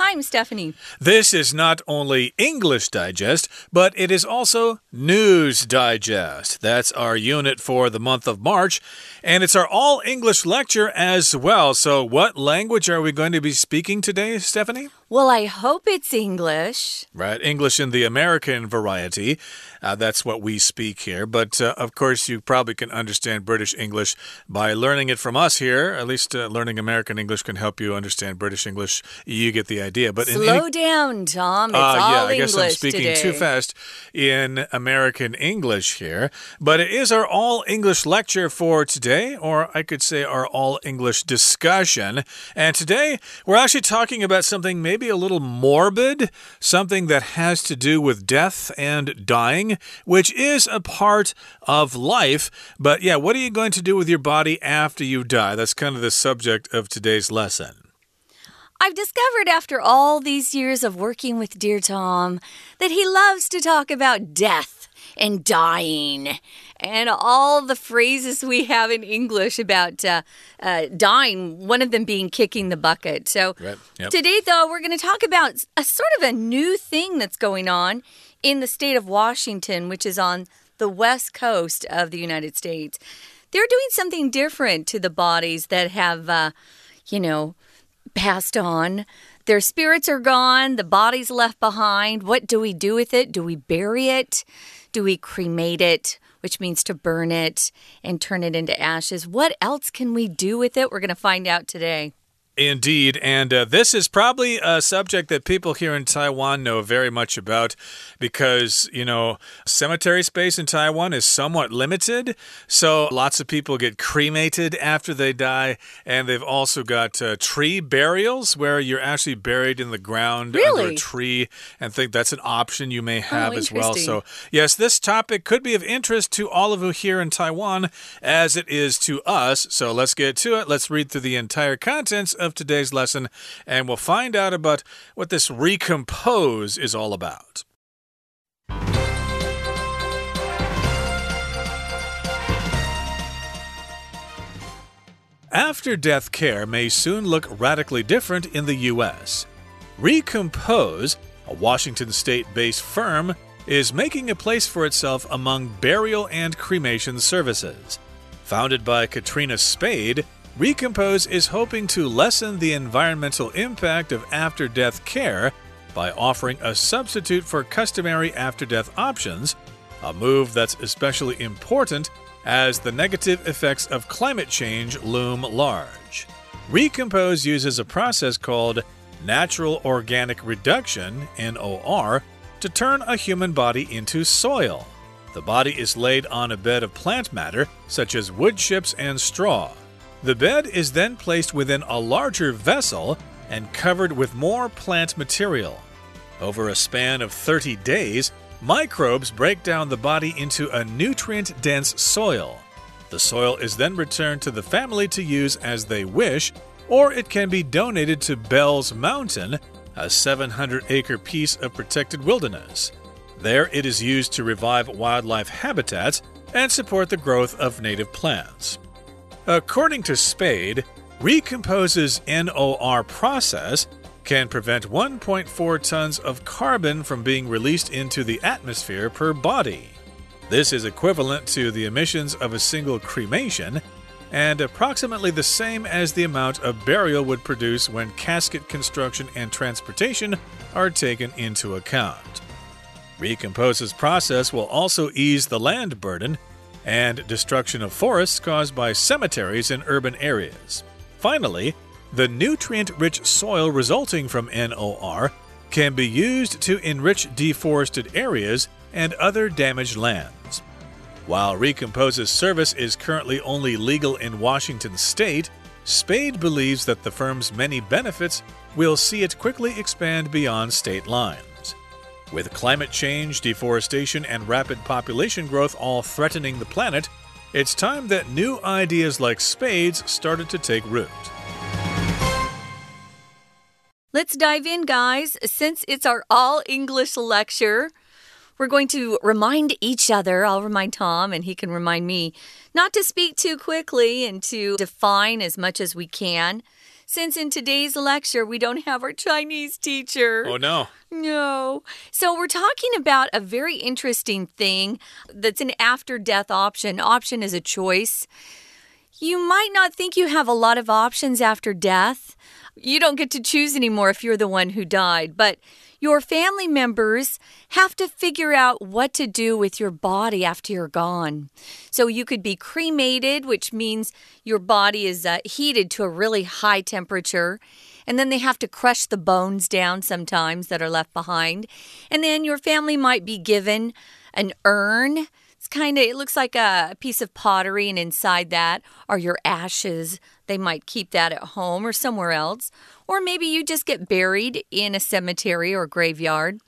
Hi, I'm Stephanie. This is not only English Digest, but it is also News Digest. That's our unit for the month of March, and it's our all English lecture as well. So, what language are we going to be speaking today, Stephanie? Well, I hope it's English. Right, English in the American variety. Uh, that's what we speak here. But uh, of course, you probably can understand British English by learning it from us here. At least uh, learning American English can help you understand British English. You get the idea. But slow in, down, Tom. It's uh, all yeah, I guess English I'm speaking today. too fast in American English here. But it is our all English lecture for today, or I could say our all English discussion. And today we're actually talking about something maybe a little morbid, something that has to do with death and dying, which is a part of life. But yeah, what are you going to do with your body after you die? That's kind of the subject of today's lesson. I've discovered after all these years of working with Dear Tom that he loves to talk about death and dying and all the phrases we have in English about uh, uh, dying, one of them being kicking the bucket. So, right. yep. today, though, we're going to talk about a sort of a new thing that's going on in the state of Washington, which is on the west coast of the United States. They're doing something different to the bodies that have, uh, you know, passed on. Their spirits are gone, the body's left behind. What do we do with it? Do we bury it? Do we cremate it? Which means to burn it and turn it into ashes. What else can we do with it? We're going to find out today. Indeed. And uh, this is probably a subject that people here in Taiwan know very much about because, you know, cemetery space in Taiwan is somewhat limited. So lots of people get cremated after they die. And they've also got uh, tree burials where you're actually buried in the ground really? under a tree. And think that's an option you may have oh, as well. So, yes, this topic could be of interest to all of you here in Taiwan as it is to us. So let's get to it. Let's read through the entire contents of today's lesson, and we'll find out about what this recompose is all about. After death care may soon look radically different in the U.S. Recompose, a Washington state based firm, is making a place for itself among burial and cremation services. Founded by Katrina Spade, Recompose is hoping to lessen the environmental impact of after death care by offering a substitute for customary after death options, a move that's especially important as the negative effects of climate change loom large. Recompose uses a process called natural organic reduction, NOR, to turn a human body into soil. The body is laid on a bed of plant matter, such as wood chips and straw. The bed is then placed within a larger vessel and covered with more plant material. Over a span of 30 days, microbes break down the body into a nutrient dense soil. The soil is then returned to the family to use as they wish, or it can be donated to Bell's Mountain, a 700 acre piece of protected wilderness. There, it is used to revive wildlife habitats and support the growth of native plants. According to Spade, Recompose's NOR process can prevent 1.4 tons of carbon from being released into the atmosphere per body. This is equivalent to the emissions of a single cremation and approximately the same as the amount a burial would produce when casket construction and transportation are taken into account. Recompose's process will also ease the land burden and destruction of forests caused by cemeteries in urban areas. Finally, the nutrient rich soil resulting from NOR can be used to enrich deforested areas and other damaged lands. While Recompose's service is currently only legal in Washington state, Spade believes that the firm's many benefits will see it quickly expand beyond state lines. With climate change, deforestation, and rapid population growth all threatening the planet, it's time that new ideas like Spade's started to take root. Let's dive in, guys. Since it's our all English lecture, we're going to remind each other. I'll remind Tom, and he can remind me not to speak too quickly and to define as much as we can. Since in today's lecture we don't have our Chinese teacher. Oh, no. No. So, we're talking about a very interesting thing that's an after death option. Option is a choice. You might not think you have a lot of options after death. You don't get to choose anymore if you're the one who died, but your family members have to figure out what to do with your body after you're gone. So you could be cremated, which means your body is uh, heated to a really high temperature. And then they have to crush the bones down sometimes that are left behind. And then your family might be given an urn kind of, it looks like a piece of pottery, and inside that are your ashes. They might keep that at home or somewhere else. Or maybe you just get buried in a cemetery or graveyard.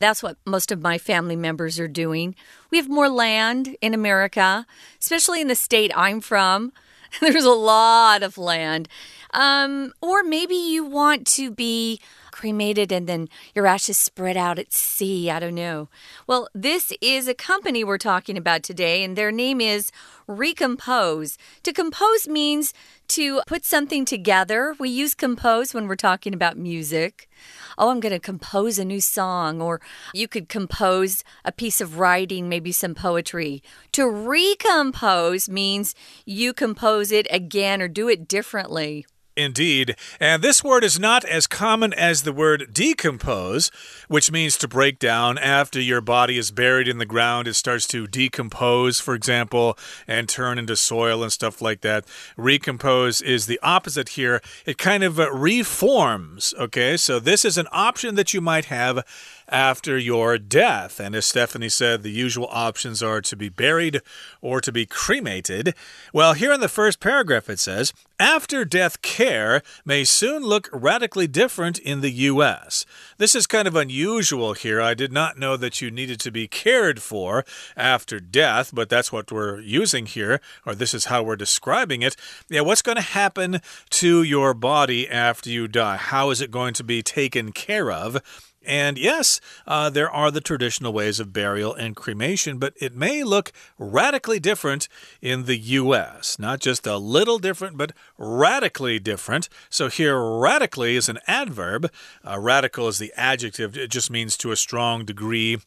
That's what most of my family members are doing. We have more land in America, especially in the state I'm from. There's a lot of land. Um, or maybe you want to be cremated and then your ashes spread out at sea. I don't know. Well, this is a company we're talking about today, and their name is Recompose. To compose means to put something together. We use compose when we're talking about music. Oh, I'm going to compose a new song, or you could compose a piece of writing, maybe some poetry. To recompose means you compose it again or do it differently. Indeed. And this word is not as common as the word decompose, which means to break down. After your body is buried in the ground, it starts to decompose, for example, and turn into soil and stuff like that. Recompose is the opposite here. It kind of uh, reforms. Okay, so this is an option that you might have after your death. And as Stephanie said, the usual options are to be buried or to be cremated. Well, here in the first paragraph it says, after death care may soon look radically different in the U.S. This is kind of unusual here. I did not know that you needed to be cared for after death, but that's what we're using here, or this is how we're describing it. Yeah, what's going to happen to your body after you die? How is it going to be taken care of? And yes, uh, there are the traditional ways of burial and cremation, but it may look radically different in the U.S. Not just a little different, but radically different. So here, radically is an adverb. Uh, radical is the adjective, it just means to a strong degree.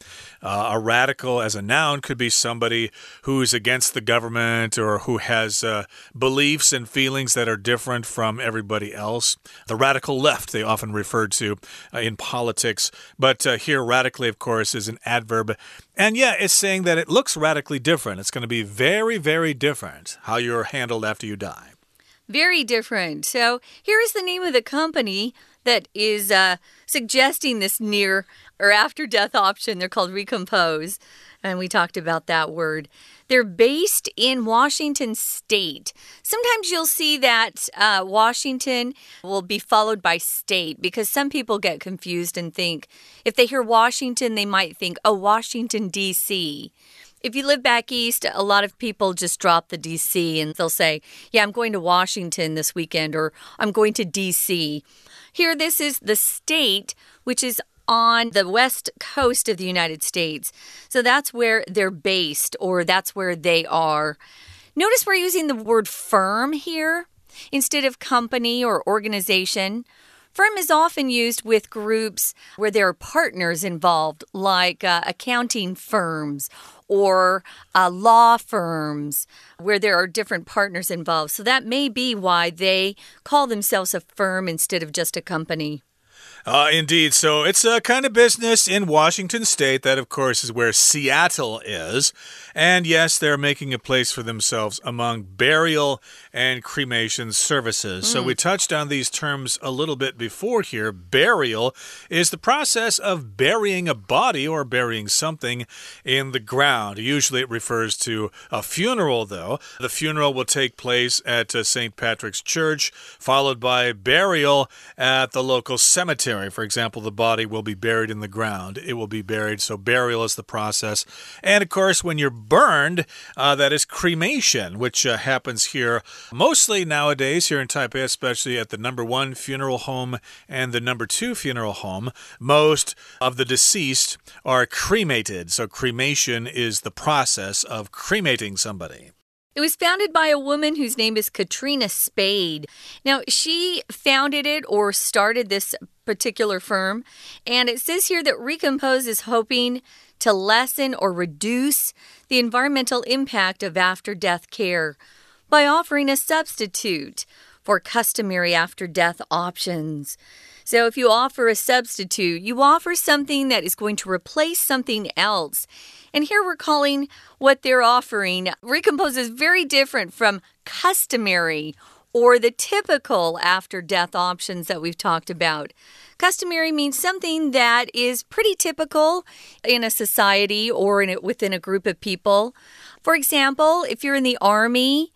Uh, a radical as a noun could be somebody who's against the government or who has uh, beliefs and feelings that are different from everybody else. The radical left, they often refer to uh, in politics but uh, here, radically, of course, is an adverb. And yeah, it's saying that it looks radically different. It's going to be very, very different how you're handled after you die. Very different. So here is the name of the company that is uh, suggesting this near or after death option. They're called Recompose. And we talked about that word. They're based in Washington state. Sometimes you'll see that uh, Washington will be followed by state because some people get confused and think if they hear Washington, they might think, oh, Washington, D.C. If you live back east, a lot of people just drop the DC and they'll say, Yeah, I'm going to Washington this weekend or I'm going to DC. Here, this is the state, which is on the west coast of the United States. So that's where they're based or that's where they are. Notice we're using the word firm here instead of company or organization. Firm is often used with groups where there are partners involved, like uh, accounting firms or uh, law firms, where there are different partners involved. So that may be why they call themselves a firm instead of just a company. Uh, indeed. So it's a kind of business in Washington state. That, of course, is where Seattle is. And yes, they're making a place for themselves among burial and cremation services. Mm. So we touched on these terms a little bit before here. Burial is the process of burying a body or burying something in the ground. Usually it refers to a funeral, though. The funeral will take place at uh, St. Patrick's Church, followed by burial at the local cemetery cemetery, for example, the body will be buried in the ground. It will be buried. So, burial is the process. And of course, when you're burned, uh, that is cremation, which uh, happens here mostly nowadays, here in Taipei, especially at the number one funeral home and the number two funeral home. Most of the deceased are cremated. So, cremation is the process of cremating somebody. It was founded by a woman whose name is Katrina Spade. Now, she founded it or started this particular firm, and it says here that Recompose is hoping to lessen or reduce the environmental impact of after death care by offering a substitute for customary after death options. So, if you offer a substitute, you offer something that is going to replace something else. And here we're calling what they're offering recompose is very different from customary or the typical after death options that we've talked about. Customary means something that is pretty typical in a society or in it within a group of people. For example, if you're in the army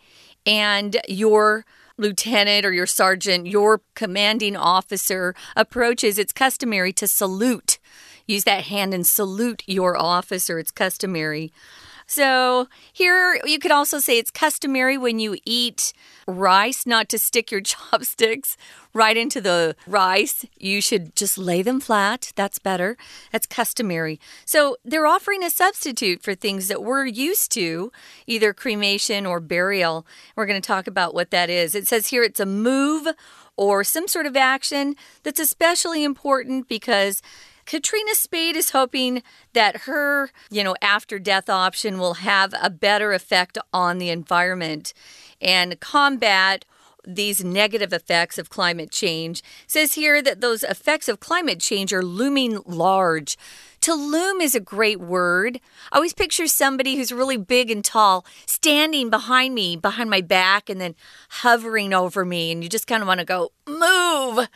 and your lieutenant or your sergeant, your commanding officer approaches, it's customary to salute use that hand and salute your officer. It's customary. So here you could also say it's customary when you eat rice not to stick your chopsticks right into the rice. You should just lay them flat. That's better. That's customary. So they're offering a substitute for things that we're used to, either cremation or burial. We're going to talk about what that is. It says here it's a move or some sort of action that's especially important because Katrina Spade is hoping that her, you know, after death option will have a better effect on the environment and combat these negative effects of climate change. It says here that those effects of climate change are looming large. To loom is a great word. I always picture somebody who's really big and tall standing behind me, behind my back, and then hovering over me, and you just kind of want to go, move.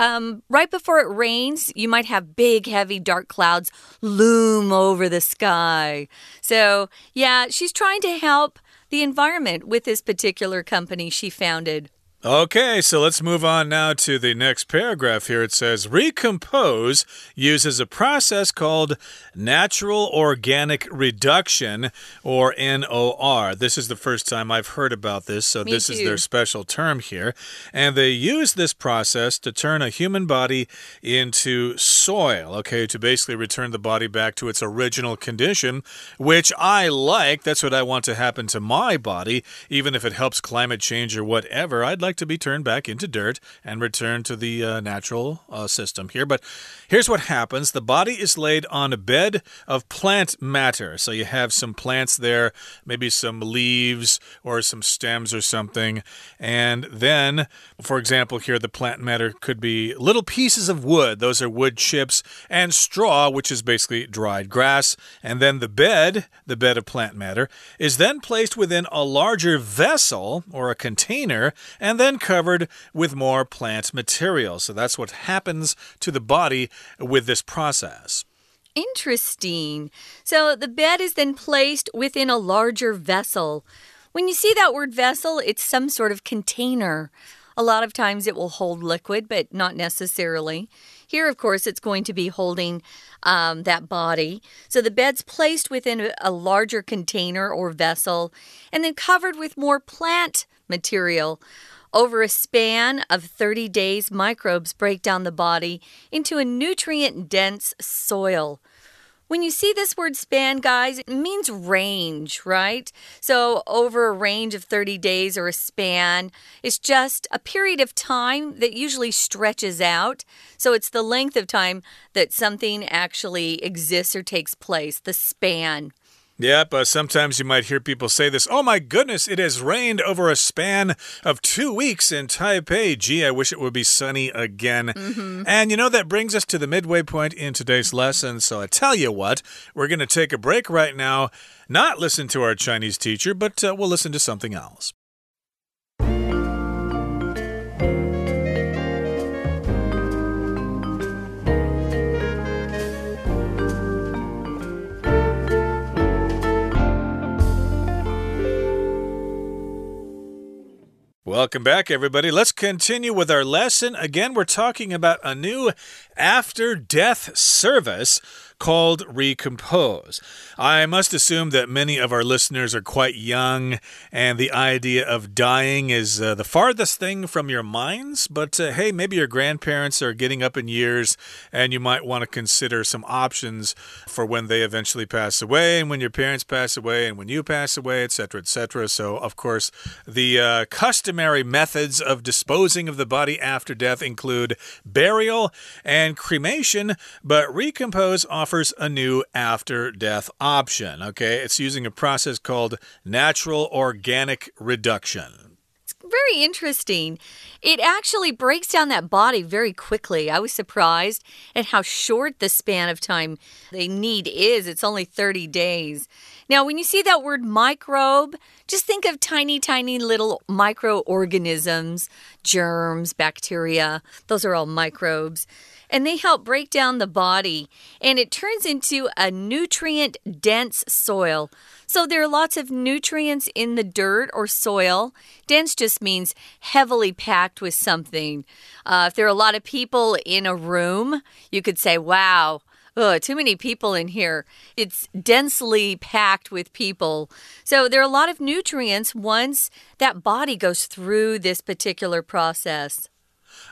Um, right before it rains, you might have big, heavy, dark clouds loom over the sky. So, yeah, she's trying to help the environment with this particular company she founded. Okay, so let's move on now to the next paragraph here. It says Recompose uses a process called natural organic reduction, or NOR. This is the first time I've heard about this, so Me this too. is their special term here. And they use this process to turn a human body into soil, okay, to basically return the body back to its original condition, which I like. That's what I want to happen to my body, even if it helps climate change or whatever. I'd like to be turned back into dirt and returned to the uh, natural uh, system here. But here's what happens the body is laid on a bed of plant matter. So you have some plants there, maybe some leaves or some stems or something. And then, for example, here the plant matter could be little pieces of wood. Those are wood chips and straw, which is basically dried grass. And then the bed, the bed of plant matter, is then placed within a larger vessel or a container then covered with more plant material. So that's what happens to the body with this process. Interesting. So the bed is then placed within a larger vessel. When you see that word vessel, it's some sort of container. A lot of times it will hold liquid, but not necessarily. Here, of course, it's going to be holding um, that body. So the bed's placed within a larger container or vessel and then covered with more plant material. Over a span of 30 days, microbes break down the body into a nutrient dense soil. When you see this word span, guys, it means range, right? So, over a range of 30 days or a span is just a period of time that usually stretches out. So, it's the length of time that something actually exists or takes place, the span. Yep, uh, sometimes you might hear people say this Oh my goodness, it has rained over a span of two weeks in Taipei. Gee, I wish it would be sunny again. Mm -hmm. And you know, that brings us to the midway point in today's lesson. So I tell you what, we're going to take a break right now, not listen to our Chinese teacher, but uh, we'll listen to something else. Welcome back, everybody. Let's continue with our lesson. Again, we're talking about a new after death service called Recompose. I must assume that many of our listeners are quite young, and the idea of dying is uh, the farthest thing from your minds. But uh, hey, maybe your grandparents are getting up in years, and you might want to consider some options for when they eventually pass away, and when your parents pass away, and when you pass away, etc., etc. So, of course, the uh, customary methods of disposing of the body after death include burial and cremation, but Recompose offers a new after death option. Okay, it's using a process called natural organic reduction It's very interesting. It actually breaks down that body very quickly. I was surprised at how short the span of time they need is. It's only 30 days. Now, when you see that word microbe, just think of tiny, tiny little microorganisms, germs, bacteria. Those are all microbes and they help break down the body and it turns into a nutrient dense soil. So there are lots of nutrients in the dirt or soil. Dense just means heavily packed with something. Uh, if there are a lot of people in a room, you could say, wow. Too many people in here. It's densely packed with people. So there are a lot of nutrients once that body goes through this particular process.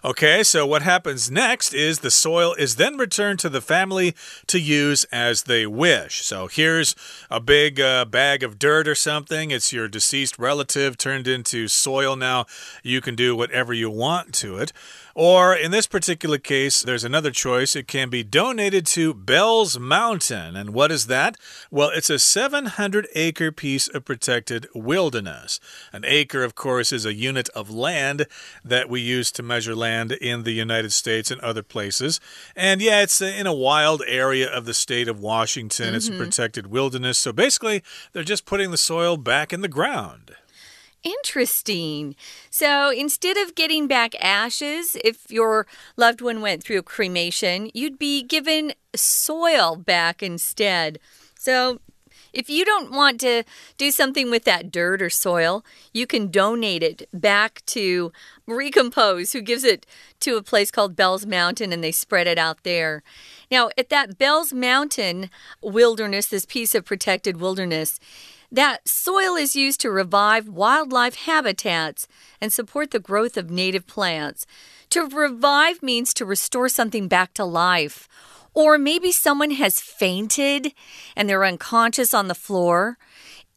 Okay, so what happens next is the soil is then returned to the family to use as they wish. So here's a big uh, bag of dirt or something. It's your deceased relative turned into soil now. You can do whatever you want to it. Or in this particular case, there's another choice. It can be donated to Bell's Mountain. And what is that? Well, it's a 700 acre piece of protected wilderness. An acre, of course, is a unit of land that we use to measure land in the United States and other places. And yeah, it's in a wild area of the state of Washington. Mm -hmm. It's a mm-hmm. protected wilderness. So basically, they're just putting the soil back in the ground. Interesting. So instead of getting back ashes, if your loved one went through cremation, you'd be given soil back instead. So if you don't want to do something with that dirt or soil, you can donate it back to Recompose, who gives it to a place called Bell's Mountain and they spread it out there. Now, at that Bell's Mountain wilderness, this piece of protected wilderness, that soil is used to revive wildlife habitats and support the growth of native plants. To revive means to restore something back to life. Or maybe someone has fainted and they're unconscious on the floor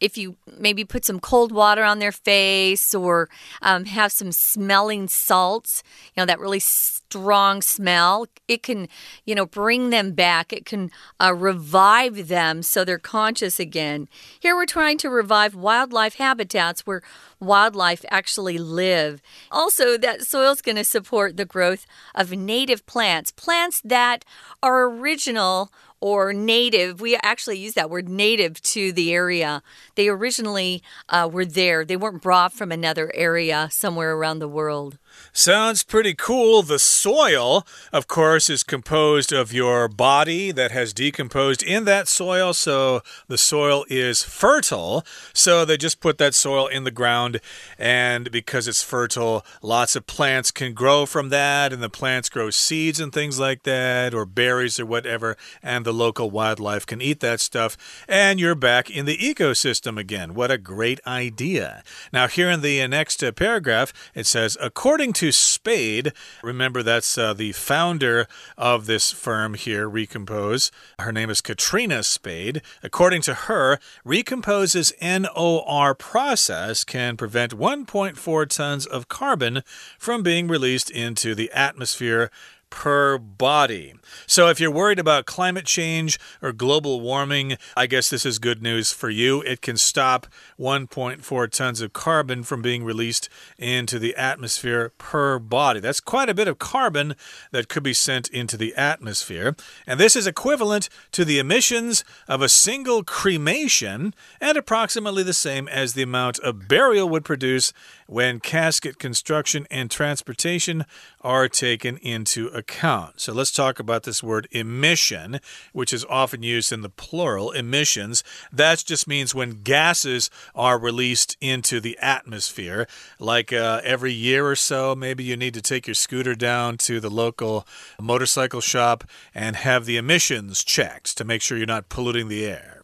if you maybe put some cold water on their face or um, have some smelling salts, you know, that really strong smell, it can, you know, bring them back. It can uh, revive them so they're conscious again. Here we're trying to revive wildlife habitats where wildlife actually live. Also, that soil is going to support the growth of native plants, plants that are original or native. We actually use that word native to the area. They originally uh, were there, they weren't brought from another area somewhere around the world. Sounds pretty cool. The soil, of course, is composed of your body that has decomposed in that soil. So the soil is fertile. So they just put that soil in the ground. And because it's fertile, lots of plants can grow from that. And the plants grow seeds and things like that, or berries or whatever. And the local wildlife can eat that stuff. And you're back in the ecosystem again. What a great idea. Now, here in the next uh, paragraph, it says, according According to Spade, remember that's uh, the founder of this firm here, Recompose. Her name is Katrina Spade. According to her, Recompose's NOR process can prevent 1.4 tons of carbon from being released into the atmosphere per body. So, if you're worried about climate change or global warming, I guess this is good news for you. It can stop 1.4 tons of carbon from being released into the atmosphere per body. That's quite a bit of carbon that could be sent into the atmosphere. And this is equivalent to the emissions of a single cremation and approximately the same as the amount a burial would produce when casket construction and transportation are taken into account. So let's talk about this word emission, which is often used in the plural, emissions. That just means when gases are released into the atmosphere. Like uh, every year or so, maybe you need to take your scooter down to the local motorcycle shop and have the emissions checked to make sure you're not polluting the air.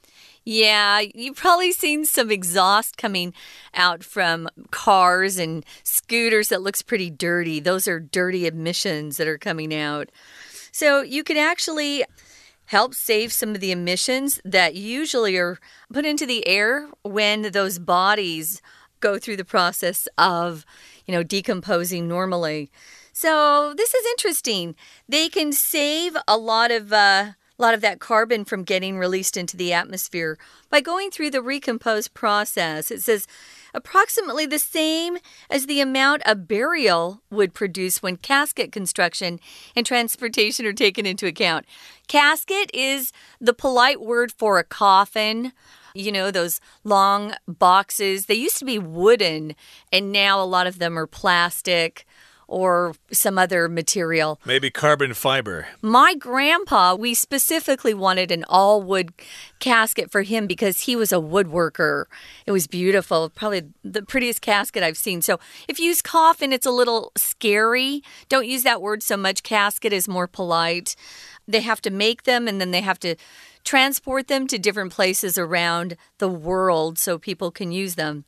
Yeah, you've probably seen some exhaust coming out from cars and scooters that looks pretty dirty. Those are dirty emissions that are coming out. So you can actually help save some of the emissions that usually are put into the air when those bodies go through the process of, you know, decomposing normally. So this is interesting. They can save a lot of uh, a lot of that carbon from getting released into the atmosphere by going through the recompose process. It says approximately the same as the amount a burial would produce when casket construction and transportation are taken into account. Casket is the polite word for a coffin. You know, those long boxes. They used to be wooden, and now a lot of them are plastic or some other material. Maybe carbon fiber. My grandpa, we specifically wanted an all wood casket for him because he was a woodworker. It was beautiful, probably the prettiest casket I've seen. So if you use coffin, it's a little scary. Don't use that word so much. Casket is more polite. They have to make them and then they have to transport them to different places around the world so people can use them.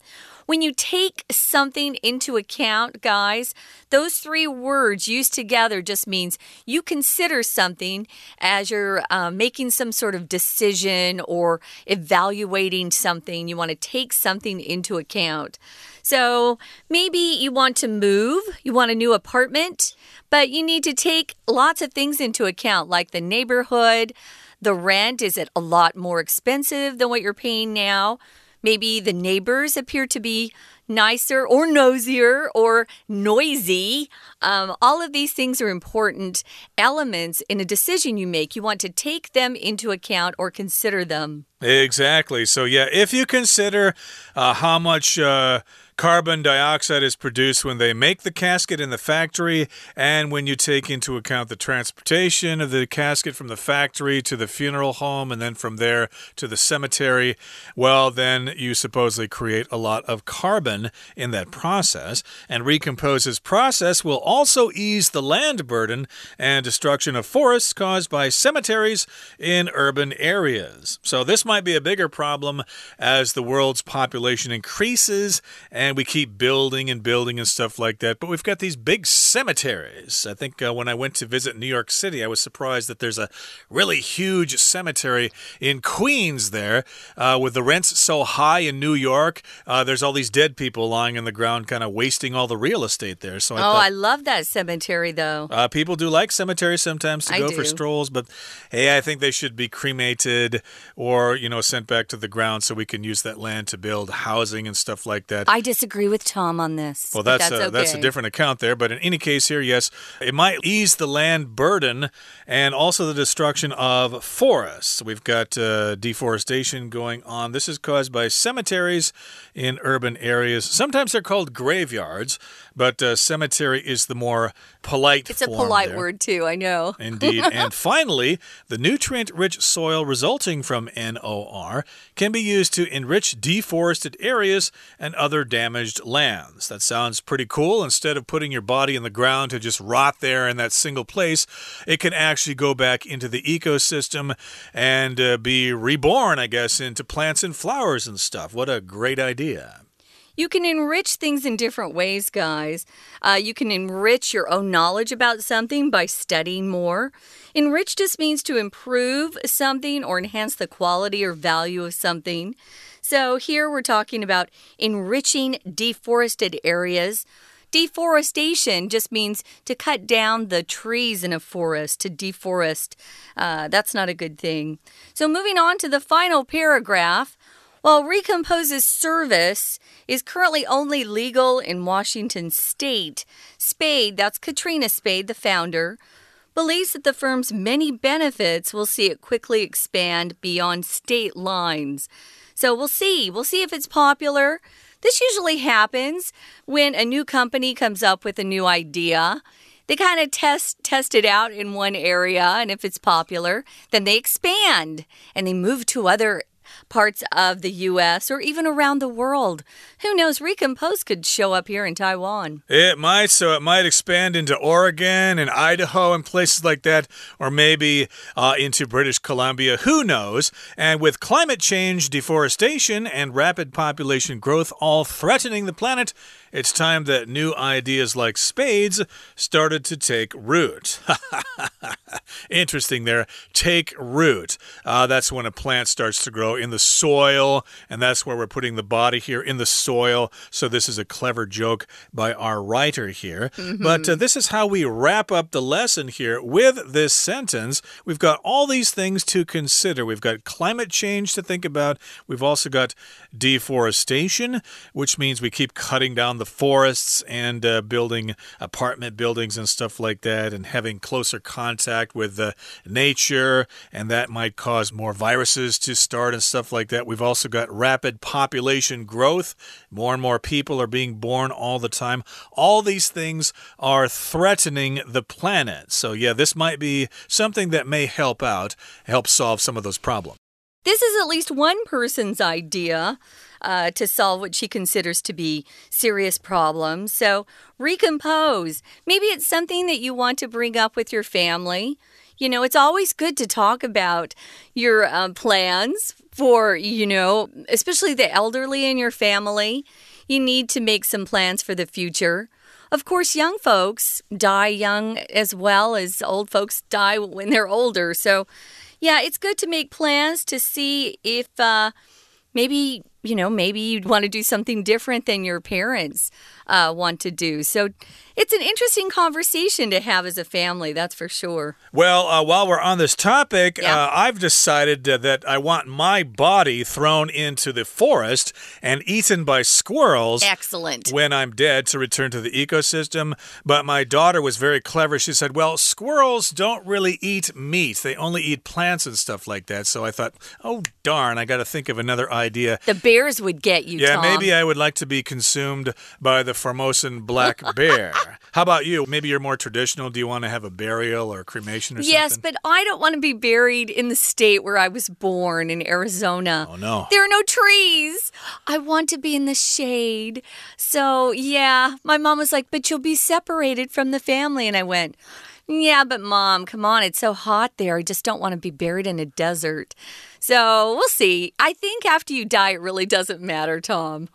When you take something into account, guys, those three words used together just means you consider something as you're uh, making some sort of decision or evaluating something. You want to take something into account. So maybe you want to move, you want a new apartment, but you need to take lots of things into account, like the neighborhood. The rent, is it a lot more expensive than what you're paying now? Maybe the neighbors appear to be nicer or nosier or noisy. Um, all of these things are important elements in a decision you make. You want to take them into account or consider them. Exactly. So, yeah, if you consider uh, how much. Uh, Carbon dioxide is produced when they make the casket in the factory, and when you take into account the transportation of the casket from the factory to the funeral home, and then from there to the cemetery. Well, then you supposedly create a lot of carbon in that process. And Recompose's process will also ease the land burden and destruction of forests caused by cemeteries in urban areas. So, this might be a bigger problem as the world's population increases and we keep building and building and stuff like that. But we've got these big cemeteries. I think uh, when I went to visit New York City, I was surprised that there's a really huge cemetery in Queens there uh, with the rents so high in New York. Uh, there's all these dead people lying on the ground, kind of wasting all the real estate there. So I oh, thought, I love that cemetery though. Uh, people do like cemeteries sometimes to I go do. for strolls, but hey, I think they should be cremated or you know sent back to the ground so we can use that land to build housing and stuff like that. I disagree with Tom on this. Well, that's that's, a, okay. that's a different account there. But in any case, here, yes, it might ease the land burden and also the destruction of forests. We've got uh, deforestation going on. This is caused by cemeteries in urban areas. Sometimes they're called graveyards, but uh, cemetery is the more polite. It's a polite there. word too. I know. Indeed. and finally, the nutrient rich soil resulting from NOR can be used to enrich deforested areas and other damaged lands. That sounds pretty cool. Instead of putting your body in the ground to just rot there in that single place, it can actually go back into the ecosystem and uh, be reborn, I guess, into plants and flowers and stuff. What a great idea. You can enrich things in different ways, guys. Uh, you can enrich your own knowledge about something by studying more. Enrich just means to improve something or enhance the quality or value of something. So here we're talking about enriching deforested areas. Deforestation just means to cut down the trees in a forest, to deforest. Uh, that's not a good thing. So, moving on to the final paragraph. While Recompose's service is currently only legal in Washington state, Spade, that's Katrina Spade, the founder, believes that the firm's many benefits will see it quickly expand beyond state lines. So we'll see. We'll see if it's popular. This usually happens when a new company comes up with a new idea. They kind of test test it out in one area and if it's popular, then they expand and they move to other parts of the U.S. or even around the world. Who knows? Recompose could show up here in Taiwan. It might, so it might expand into Oregon and Idaho and places like that, or maybe uh, into British Columbia. Who knows? And with climate change, deforestation, and rapid population growth all threatening the planet, it's time that new ideas like Spade's started to take root. Interesting there. Take root. Uh, that's when a plant starts to grow in the soil, and that's where we're putting the body here in the soil. So, this is a clever joke by our writer here. Mm -hmm. But uh, this is how we wrap up the lesson here with this sentence. We've got all these things to consider. We've got climate change to think about, we've also got deforestation, which means we keep cutting down the forests and uh, building apartment buildings and stuff like that, and having closer contact with the nature, and that might cause more viruses to start and stuff like that. We've also got rapid population growth. More and more people are being born all the time. All these things are threatening the planet. So, yeah, this might be something that may help out, help solve some of those problems. This is at least one person's idea uh, to solve what she considers to be serious problems. So, recompose. Maybe it's something that you want to bring up with your family. You know, it's always good to talk about your um, plans for, you know, especially the elderly in your family. You need to make some plans for the future. Of course, young folks die young as well as old folks die when they're older. So, yeah, it's good to make plans to see if uh, maybe you know, maybe you'd want to do something different than your parents uh, want to do. So it's an interesting conversation to have as a family, that's for sure. Well, uh, while we're on this topic, yeah. uh, I've decided uh, that I want my body thrown into the forest and eaten by squirrels. Excellent. When I'm dead to return to the ecosystem. But my daughter was very clever. She said, Well, squirrels don't really eat meat, they only eat plants and stuff like that. So I thought, Oh, darn, I got to think of another idea. The bears would get you. Yeah, Tom. maybe I would like to be consumed by the Formosan black bear. How about you? Maybe you're more traditional. Do you want to have a burial or cremation or yes, something? Yes, but I don't want to be buried in the state where I was born in Arizona. Oh, no. There are no trees. I want to be in the shade. So, yeah, my mom was like, but you'll be separated from the family. And I went, yeah, but mom, come on. It's so hot there. I just don't want to be buried in a desert. So we'll see. I think after you die, it really doesn't matter, Tom.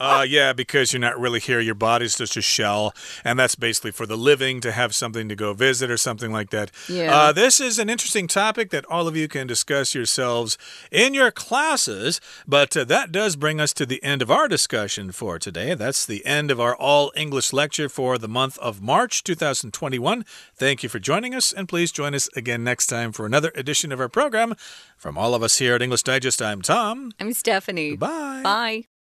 Uh, yeah, because you're not really here. Your body's just a shell, and that's basically for the living to have something to go visit or something like that. Yeah. Uh, this is an interesting topic that all of you can discuss yourselves in your classes, but uh, that does bring us to the end of our discussion for today. That's the end of our all English lecture for the month of March 2021. Thank you for joining us, and please join us again next time for another edition of our program. From all of us here at English Digest, I'm Tom. I'm Stephanie. Bye. Bye.